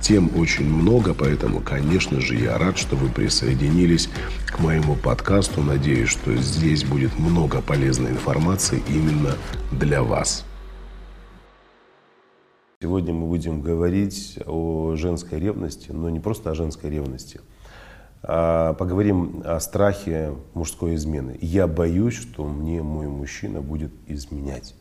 Тем очень много, поэтому, конечно же, я рад, что вы присоединились к моему подкасту. Надеюсь, что здесь будет много полезной информации именно для вас. Сегодня мы будем говорить о женской ревности, но не просто о женской ревности. А поговорим о страхе мужской измены. Я боюсь, что мне мой мужчина будет изменять.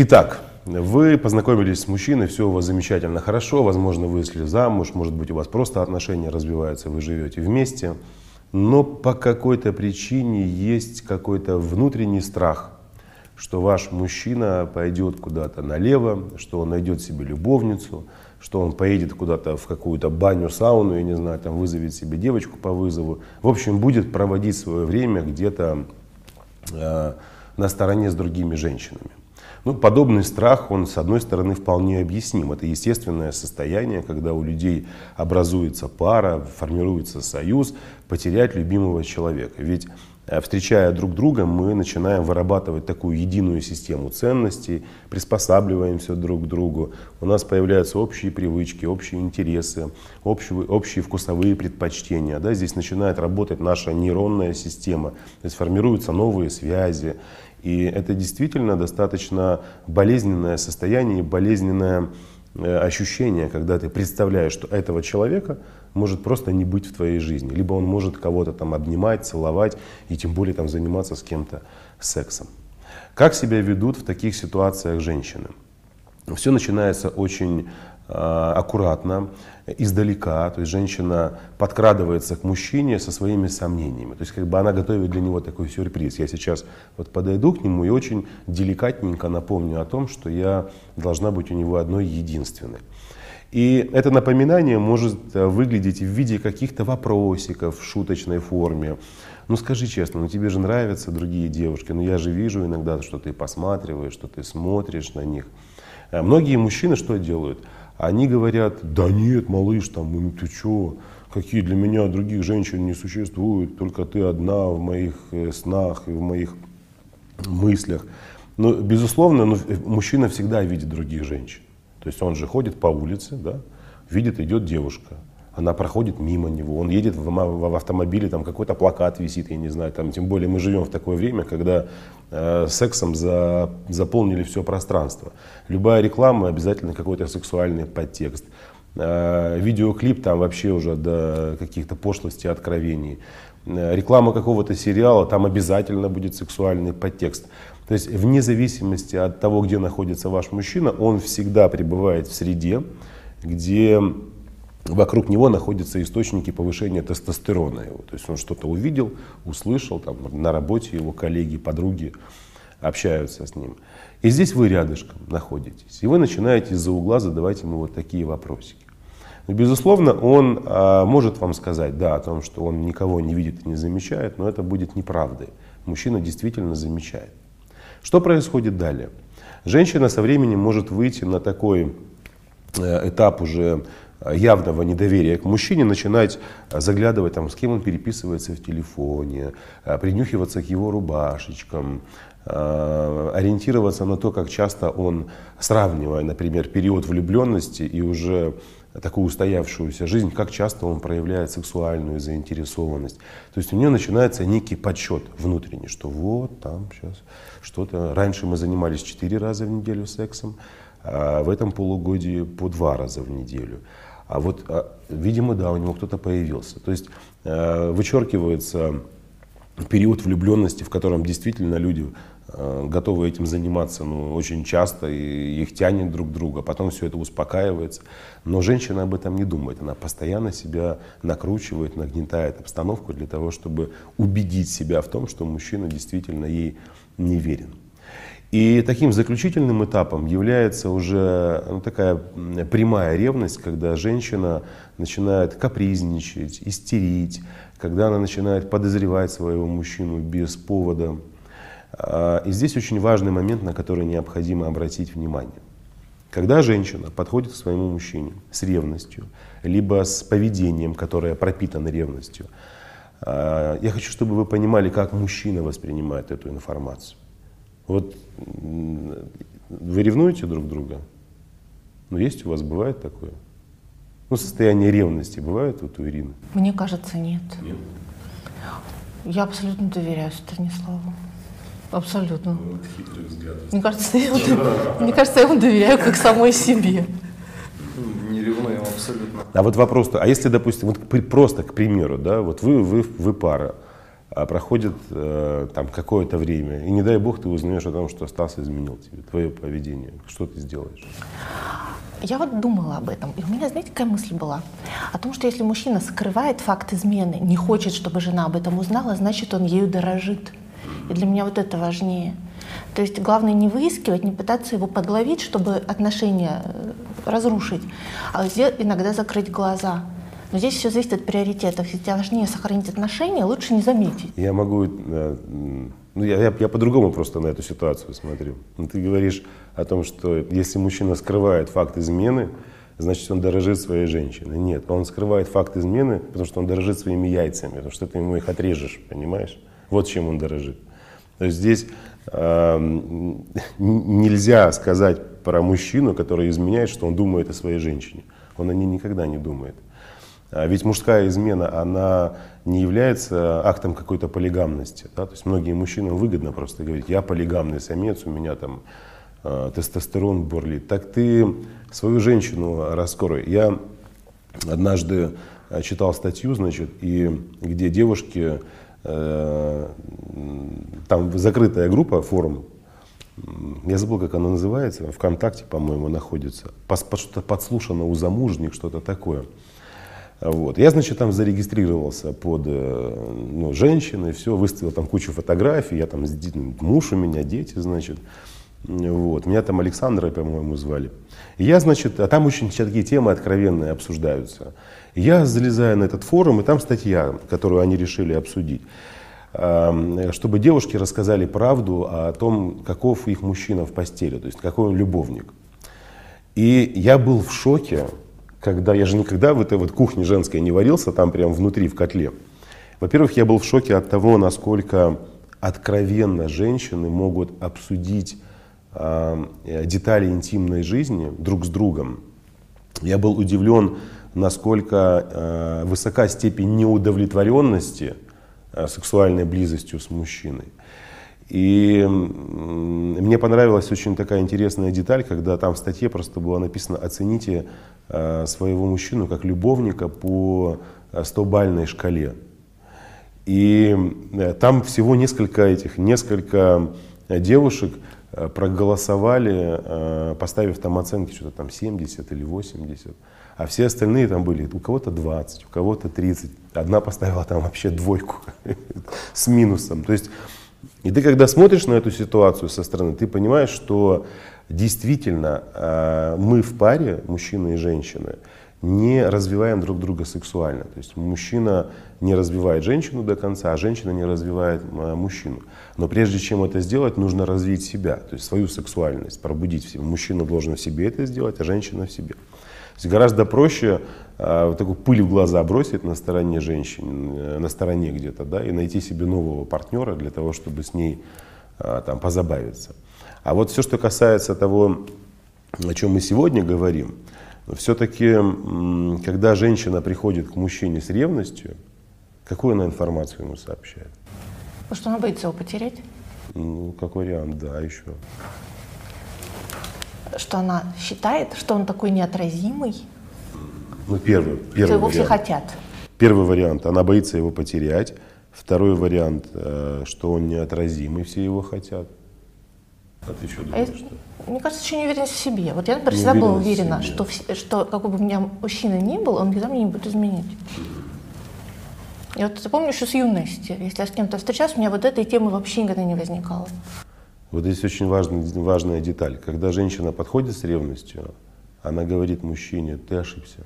Итак, вы познакомились с мужчиной, все у вас замечательно, хорошо, возможно, вы вышли замуж, может быть, у вас просто отношения развиваются, вы живете вместе, но по какой-то причине есть какой-то внутренний страх, что ваш мужчина пойдет куда-то налево, что он найдет себе любовницу, что он поедет куда-то в какую-то баню, сауну, я не знаю, там вызовет себе девочку по вызову. В общем, будет проводить свое время где-то э, на стороне с другими женщинами. Ну, подобный страх, он, с одной стороны, вполне объясним. Это естественное состояние, когда у людей образуется пара, формируется союз, потерять любимого человека. Ведь э, встречая друг друга, мы начинаем вырабатывать такую единую систему ценностей, приспосабливаемся друг к другу, у нас появляются общие привычки, общие интересы, общие, общие вкусовые предпочтения. Да? Здесь начинает работать наша нейронная система, то есть формируются новые связи. И это действительно достаточно болезненное состояние, болезненное э, ощущение, когда ты представляешь, что этого человека может просто не быть в твоей жизни. Либо он может кого-то там обнимать, целовать и тем более там заниматься с кем-то сексом. Как себя ведут в таких ситуациях женщины? Все начинается очень аккуратно, издалека, то есть женщина подкрадывается к мужчине со своими сомнениями. То есть как бы она готовит для него такой сюрприз. Я сейчас вот подойду к нему и очень деликатненько напомню о том, что я должна быть у него одной единственной. И это напоминание может э, выглядеть в виде каких-то вопросиков в шуточной форме. Ну скажи честно, ну тебе же нравятся другие девушки, ну я же вижу иногда, что ты посматриваешь, что ты смотришь на них. Э, многие мужчины что делают? Они говорят, да нет, малыш, там, ну ты что, какие для меня других женщин не существует, только ты одна в моих э, снах и в моих мыслях. Но, безусловно, ну, э, мужчина всегда видит других женщин. То есть он же ходит по улице, да, видит, идет девушка она проходит мимо него, он едет в, в, автомобиле, там какой-то плакат висит, я не знаю, там, тем более мы живем в такое время, когда э, сексом за, заполнили все пространство. Любая реклама обязательно какой-то сексуальный подтекст. Э, видеоклип там вообще уже до каких-то пошлостей, откровений. Э, реклама какого-то сериала, там обязательно будет сексуальный подтекст. То есть вне зависимости от того, где находится ваш мужчина, он всегда пребывает в среде, где вокруг него находятся источники повышения тестостерона его. То есть он что-то увидел, услышал, там, на работе его коллеги, подруги общаются с ним. И здесь вы рядышком находитесь. И вы начинаете из-за угла задавать ему вот такие вопросики. Но, безусловно, он а, может вам сказать, да, о том, что он никого не видит и не замечает, но это будет неправдой. Мужчина действительно замечает. Что происходит далее? Женщина со временем может выйти на такой э, этап уже явного недоверия к мужчине начинать заглядывать, там, с кем он переписывается в телефоне, э, принюхиваться к его рубашечкам, э, ориентироваться на то, как часто он, сравнивая, например, период влюбленности и уже такую устоявшуюся жизнь, как часто он проявляет сексуальную заинтересованность. То есть у нее начинается некий подсчет внутренний, что вот там сейчас что-то. Раньше мы занимались четыре раза в неделю сексом, а в этом полугодии по два раза в неделю. А вот, а, видимо, да, у него кто-то появился. То есть э, вычеркивается период влюбленности, в котором действительно люди э, готовы этим заниматься ну, очень часто, и их тянет друг к другу, потом все это успокаивается. Но женщина об этом не думает, она постоянно себя накручивает, нагнетает обстановку для того, чтобы убедить себя в том, что мужчина действительно ей не верен. И таким заключительным этапом является уже ну, такая прямая ревность, когда женщина начинает капризничать, истерить, когда она начинает подозревать своего мужчину без повода. А, и здесь очень важный момент, на который необходимо обратить внимание. Когда женщина подходит к своему мужчине с ревностью, либо с поведением, которое пропитано ревностью, а, я хочу, чтобы вы понимали, как мужчина воспринимает эту информацию. Вот вы ревнуете друг друга? Ну, есть у вас, бывает такое? Ну, состояние ревности бывает вот у Ирины? Мне кажется, нет. Нет. Я абсолютно доверяю Станиславу. Абсолютно. Вот хитрый взгляд. Мне кажется, я ему, мне кажется, я ему доверяю как самой себе. Не ревнуем абсолютно. А вот вопрос-то, а если, допустим, вот просто к примеру, да, вот вы, вы, вы пара, а проходит э, там какое-то время, и не дай бог ты узнаешь о том, что Стас изменил тебе, твое поведение, что ты сделаешь? Я вот думала об этом, и у меня, знаете, какая мысль была? О том, что если мужчина скрывает факт измены, не хочет, чтобы жена об этом узнала, значит, он ею дорожит. И для меня вот это важнее. То есть главное не выискивать, не пытаться его подловить, чтобы отношения э, разрушить, а иногда закрыть глаза. Но здесь все зависит от приоритетов. Если тебе важнее сохранить отношения, лучше не заметить. Я могу, э, ну я, я, я по-другому просто на эту ситуацию смотрю. Ну, ты говоришь о том, что если мужчина скрывает факт измены, значит он дорожит своей женщиной. Нет, он скрывает факт измены, потому что он дорожит своими яйцами, потому что ты ему их отрежешь, понимаешь? Вот чем он дорожит. То есть здесь н- нельзя сказать про мужчину, который изменяет, что он думает о своей женщине. Он о ней никогда не думает. А Ведь мужская измена, она не является актом какой-то полигамности. Да? То есть многие мужчинам выгодно просто говорить, я полигамный самец, у меня там э, тестостерон бурлит. Так ты свою женщину раскрой. Я однажды э, читал статью, значит, и где девушки, э, там закрытая группа, форум, я забыл, как она называется, ВКонтакте, по-моему, находится. Под- что-то подслушано у замужних, что-то такое. Вот. Я, значит, там зарегистрировался под э, ну, женщиной, все, выставил там кучу фотографий, я там, ди- муж у меня, дети, значит. Вот. Меня там Александра, по-моему, звали. И я, значит, а там очень такие темы откровенные обсуждаются. Я залезаю на этот форум, и там статья, которую они решили обсудить. Чтобы девушки рассказали правду о том, каков их мужчина в постели, то есть какой он любовник. И я был в шоке, когда я же никогда в этой вот кухне женской не варился, там прям внутри в котле. Во-первых, я был в шоке от того, насколько откровенно женщины могут обсудить э, детали интимной жизни друг с другом. Я был удивлен, насколько э, высока степень неудовлетворенности э, сексуальной близостью с мужчиной. И мне понравилась очень такая интересная деталь, когда там в статье просто было написано «Оцените э, своего мужчину как любовника по э, 100-бальной шкале». И э, там всего несколько этих, несколько э, девушек э, проголосовали, э, поставив там оценки что-то там 70 или 80. А все остальные там были, у кого-то 20, у кого-то 30. Одна поставила там вообще двойку с минусом. То есть, и ты когда смотришь на эту ситуацию со стороны, ты понимаешь, что действительно э, мы в паре, мужчина и женщина, не развиваем друг друга сексуально. То есть мужчина не развивает женщину до конца, а женщина не развивает э, мужчину. Но прежде чем это сделать, нужно развить себя, то есть свою сексуальность, пробудить в себе. Мужчина должен в себе это сделать, а женщина в себе. То есть гораздо проще э, вот такую пыль в глаза бросить на стороне женщины, э, на стороне где-то, да, и найти себе нового партнера для того, чтобы с ней э, там позабавиться. А вот все, что касается того, о чем мы сегодня говорим, все-таки, когда женщина приходит к мужчине с ревностью, какую она информацию ему сообщает? Потому что она боится его потерять, Ну, как вариант, да, еще. Что она считает, что он такой неотразимый, Ну, первый, что первый его все вариант. хотят. Первый вариант, она боится его потерять. Второй вариант, э, что он неотразимый, все его хотят. А ты что А я- думаешь? что? мне кажется, еще неуверенность в себе. Вот я, например, Не всегда была уверенность уверена, что, что какой бы у меня мужчина ни был, он никогда меня не будет изменять. Я вот запомню еще с юности. Если я с кем-то встречалась, у меня вот этой темы вообще никогда не возникало. Вот здесь очень важный, важная деталь. Когда женщина подходит с ревностью, она говорит мужчине, ты ошибся.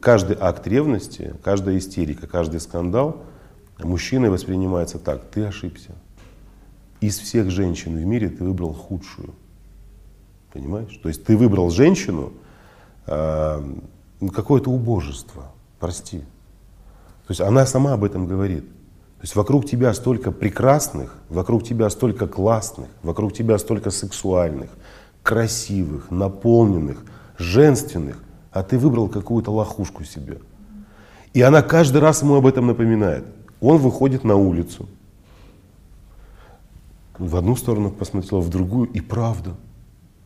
Каждый акт ревности, каждая истерика, каждый скандал мужчиной воспринимается так, ты ошибся. Из всех женщин в мире ты выбрал худшую. Понимаешь? То есть ты выбрал женщину, ну, какое-то убожество, прости. То есть она сама об этом говорит. То есть вокруг тебя столько прекрасных, вокруг тебя столько классных, вокруг тебя столько сексуальных, красивых, наполненных, женственных, а ты выбрал какую-то лохушку себе. И она каждый раз ему об этом напоминает. Он выходит на улицу, в одну сторону посмотрела, в другую, и правда,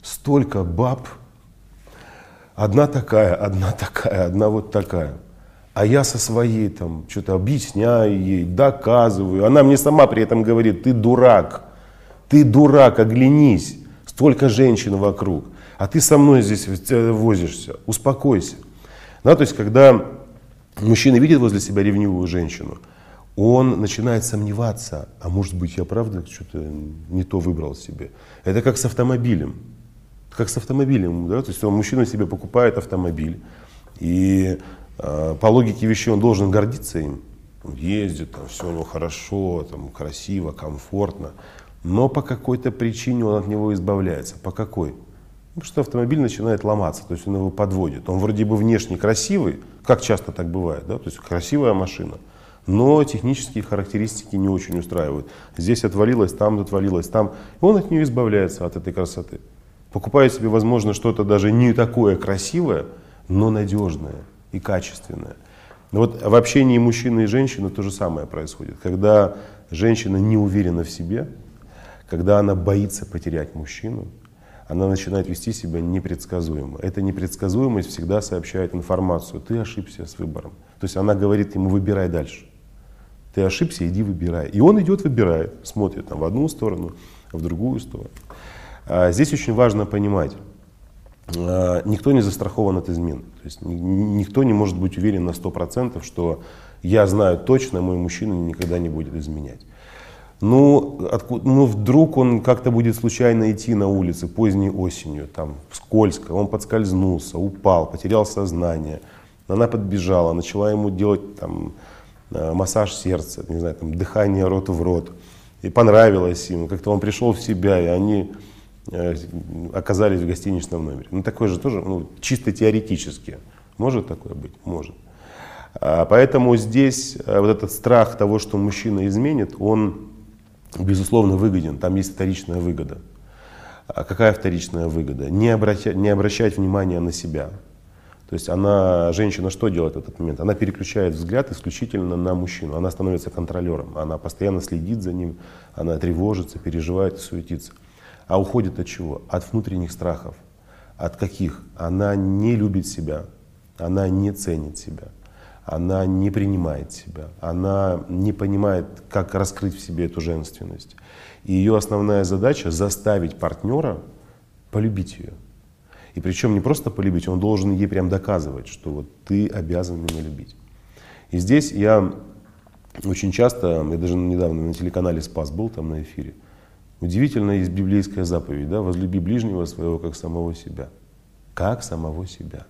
столько баб, одна такая, одна такая, одна вот такая. А я со своей там что-то объясняю ей, доказываю. Она мне сама при этом говорит, ты дурак, ты дурак, оглянись, столько женщин вокруг, а ты со мной здесь э, возишься, успокойся. Да, то есть, когда мужчина видит возле себя ревнивую женщину, он начинает сомневаться, а может быть я правда что-то не то выбрал себе. Это как с автомобилем. Как с автомобилем, да? то есть он, мужчина себе покупает автомобиль, и по логике вещей он должен гордиться им. Он ездит, там, все у него хорошо, там, красиво, комфортно. Но по какой-то причине он от него избавляется. По какой? Потому что автомобиль начинает ломаться, то есть он его подводит. Он вроде бы внешне красивый, как часто так бывает, да? то есть красивая машина, но технические характеристики не очень устраивают. Здесь отвалилось, там отвалилось, там. И он от нее избавляется, от этой красоты. Покупает себе, возможно, что-то даже не такое красивое, но надежное и качественное. Но вот в общении мужчины и женщины то же самое происходит. Когда женщина не уверена в себе, когда она боится потерять мужчину, она начинает вести себя непредсказуемо. Эта непредсказуемость всегда сообщает информацию. Ты ошибся с выбором. То есть она говорит ему, выбирай дальше. Ты ошибся, иди выбирай. И он идет, выбирает, смотрит там, в одну сторону, в другую сторону. А здесь очень важно понимать, никто не застрахован от измен. То есть ни- никто не может быть уверен на 100%, что я знаю точно, мой мужчина никогда не будет изменять. Ну, откуда, ну, вдруг он как-то будет случайно идти на улице поздней осенью, там, скользко, он подскользнулся, упал, потерял сознание. Она подбежала, начала ему делать там, э, массаж сердца, не знаю, там, дыхание рот в рот. И понравилось ему, как-то он пришел в себя, и они э, оказались в гостиничном номере. Ну, такое же тоже, ну, чисто теоретически. Может такое быть? Может. А, Поэтому здесь э, вот этот страх того, что мужчина изменит, он, безусловно, выгоден. Там есть вторичная выгода. А какая вторичная выгода? Не, обращать, не обращать внимания на себя. То есть она, женщина что делает в этот момент? Она переключает взгляд исключительно на мужчину. Она становится контролером. Она постоянно следит за ним, она тревожится, переживает суетится. А уходит от чего? От внутренних страхов. От каких? Она не любит себя, она не ценит себя, она не принимает себя, она не понимает, как раскрыть в себе эту женственность. И ее основная задача заставить партнера полюбить ее. И причем не просто полюбить, он должен ей прям доказывать, что вот ты обязан меня любить. И здесь я очень часто, я даже недавно на телеканале «Спас» был там на эфире, удивительно есть библейская заповедь, да, возлюби ближнего своего как самого себя. Как самого себя.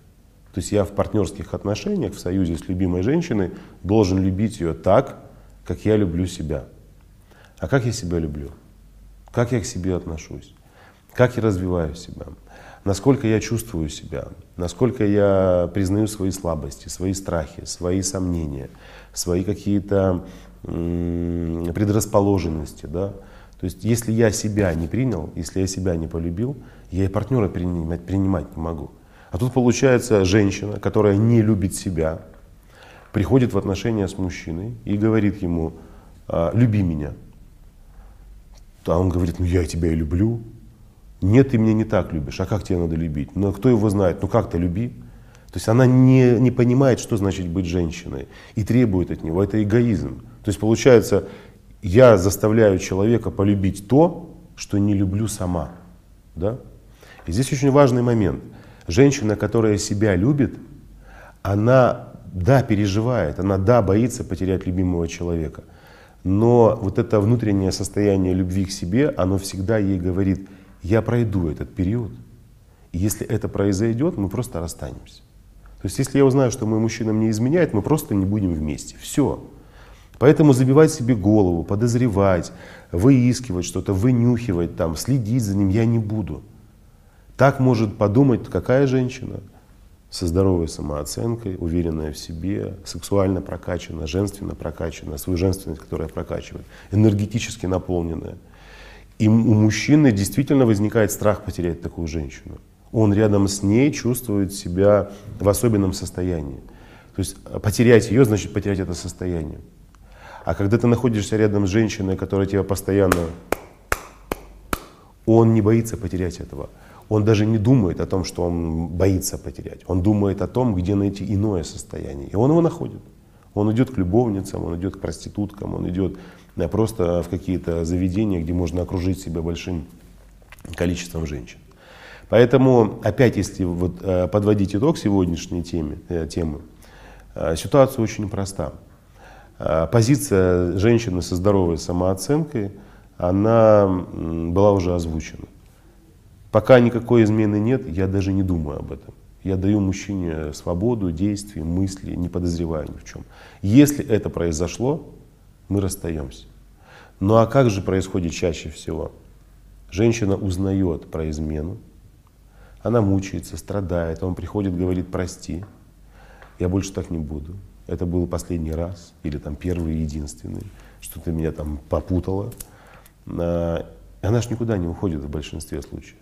То есть я в партнерских отношениях, в союзе с любимой женщиной должен любить ее так, как я люблю себя. А как я себя люблю? Как я к себе отношусь? Как я развиваю себя? Насколько я чувствую себя? Насколько я признаю свои слабости, свои страхи, свои сомнения, свои какие-то предрасположенности, да? То есть, если я себя не принял, если я себя не полюбил, я и партнера принимать, принимать не могу. А тут получается женщина, которая не любит себя, приходит в отношения с мужчиной и говорит ему, «А, люби меня. А он говорит, ну я тебя и люблю. Нет, ты меня не так любишь. А как тебя надо любить? Ну кто его знает? Ну как-то люби. То есть она не, не понимает, что значит быть женщиной и требует от него. Это эгоизм. То есть получается, Я заставляю человека полюбить то, что не люблю сама. Да? И здесь очень важный момент. Женщина, которая себя любит, она, да, переживает, она, да, боится потерять любимого человека. Но вот это внутреннее состояние любви к себе, оно всегда ей говорит, я пройду этот период. И если это произойдет, мы просто расстанемся. То есть если я узнаю, что мой мужчина мне изменяет, мы просто не будем вместе. Все. Поэтому забивать себе голову, подозревать, выискивать что-то, вынюхивать, там, следить за ним я не буду. Так может подумать какая женщина? Со здоровой самооценкой, уверенная в себе, сексуально прокачанная, женственно прокачанная, свою женственность, которая прокачивает, энергетически наполненная. И у мужчины действительно возникает страх потерять такую женщину. Он рядом с ней чувствует себя в особенном состоянии. То есть потерять ее значит потерять это состояние. А когда ты находишься рядом с женщиной, которая тебя постоянно... Он не боится потерять этого. Он даже не думает о том, что он боится потерять. Он думает о том, где найти иное состояние. И он его находит. Он идет к любовницам, он идет к проституткам, он идет э, просто в какие-то заведения, где можно окружить себя большим количеством женщин. Поэтому, опять, если вот, э, подводить итог сегодняшней теме, э, темы, ситуация очень проста. Позиция женщины со здоровой самооценкой, она была уже озвучена. Пока никакой измены нет, я даже не думаю об этом. Я даю мужчине свободу действий, мысли, не подозревая ни в чем. Если это произошло, мы расстаемся. Ну а как же происходит чаще всего? Женщина узнает про измену, она мучается, страдает, он приходит, говорит, прости, я больше так не буду. Это был последний раз, или там первый единственный, что ты меня там попутала. А, она же никуда не уходит в большинстве случаев.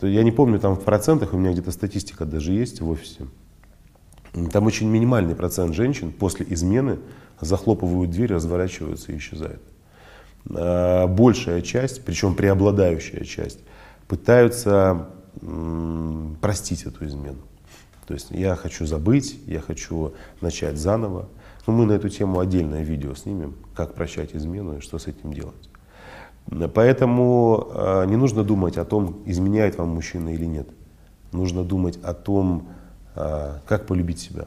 Я не помню, там в процентах, у меня где-то статистика даже есть в офисе. Там очень минимальный процент женщин после измены захлопывают дверь, разворачиваются и исчезают. А большая часть, причем преобладающая часть, пытаются простить эту измену. То есть я хочу забыть, я хочу начать заново. Но мы на эту тему отдельное видео снимем, как прощать измену и что с этим делать. Поэтому э, не нужно думать о том, изменяет вам мужчина или нет. Нужно думать о том, э, как полюбить себя,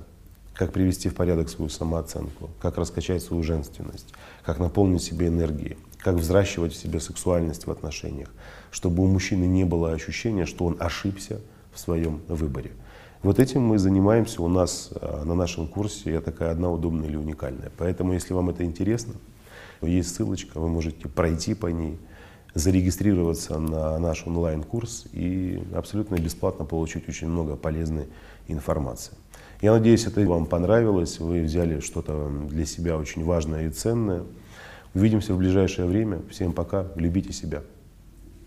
как привести в порядок свою самооценку, как раскачать свою женственность, как наполнить себя энергией, как взращивать в себе сексуальность в отношениях, чтобы у мужчины не было ощущения, что он ошибся в своем выборе. Вот этим мы занимаемся у нас э, на нашем курсе. Я такая одна удобная или уникальная. Поэтому, если вам это интересно, есть ссылочка, вы можете пройти по ней, зарегистрироваться на наш онлайн-курс и абсолютно бесплатно получить очень много полезной информации. Я надеюсь, это вам понравилось, вы взяли что-то для себя очень важное и ценное. Увидимся в ближайшее время. Всем пока, любите себя.